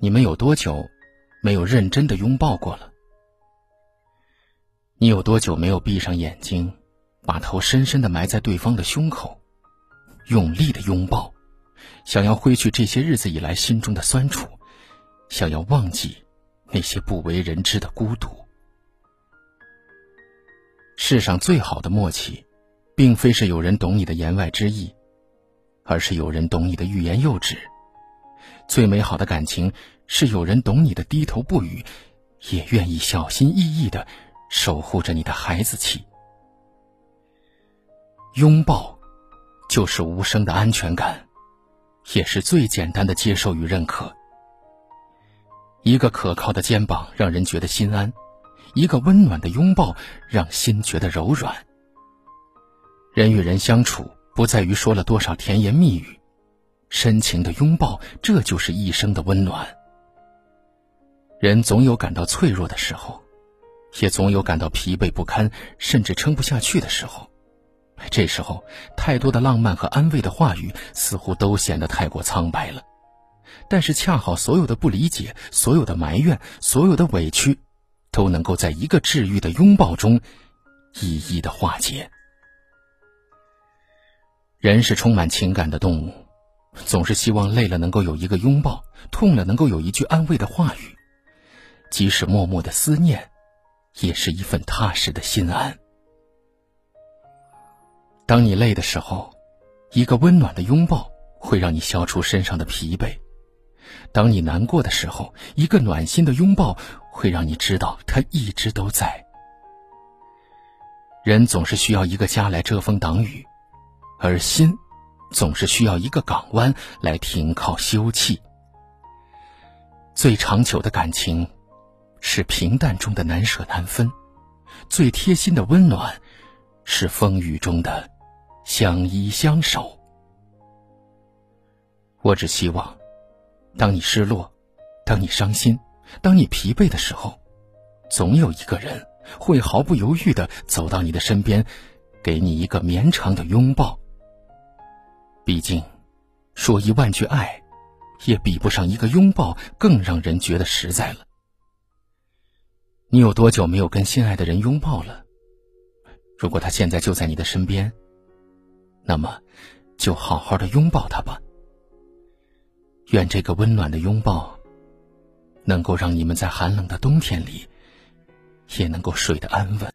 你们有多久没有认真的拥抱过了？你有多久没有闭上眼睛，把头深深的埋在对方的胸口，用力的拥抱，想要挥去这些日子以来心中的酸楚，想要忘记那些不为人知的孤独？世上最好的默契，并非是有人懂你的言外之意，而是有人懂你的欲言又止。最美好的感情，是有人懂你的低头不语，也愿意小心翼翼的守护着你的孩子气。拥抱，就是无声的安全感，也是最简单的接受与认可。一个可靠的肩膀让人觉得心安，一个温暖的拥抱让心觉得柔软。人与人相处，不在于说了多少甜言蜜语。深情的拥抱，这就是一生的温暖。人总有感到脆弱的时候，也总有感到疲惫不堪，甚至撑不下去的时候。这时候，太多的浪漫和安慰的话语，似乎都显得太过苍白了。但是，恰好所有的不理解，所有的埋怨，所有的委屈，都能够在一个治愈的拥抱中，一一的化解。人是充满情感的动物。总是希望累了能够有一个拥抱，痛了能够有一句安慰的话语，即使默默的思念，也是一份踏实的心安。当你累的时候，一个温暖的拥抱会让你消除身上的疲惫；当你难过的时候，一个暖心的拥抱会让你知道他一直都在。人总是需要一个家来遮风挡雨，而心。总是需要一个港湾来停靠休憩。最长久的感情，是平淡中的难舍难分；最贴心的温暖，是风雨中的相依相守。我只希望，当你失落，当你伤心，当你疲惫的时候，总有一个人会毫不犹豫的走到你的身边，给你一个绵长的拥抱。毕竟，说一万句爱，也比不上一个拥抱更让人觉得实在了。你有多久没有跟心爱的人拥抱了？如果他现在就在你的身边，那么，就好好的拥抱他吧。愿这个温暖的拥抱，能够让你们在寒冷的冬天里，也能够睡得安稳。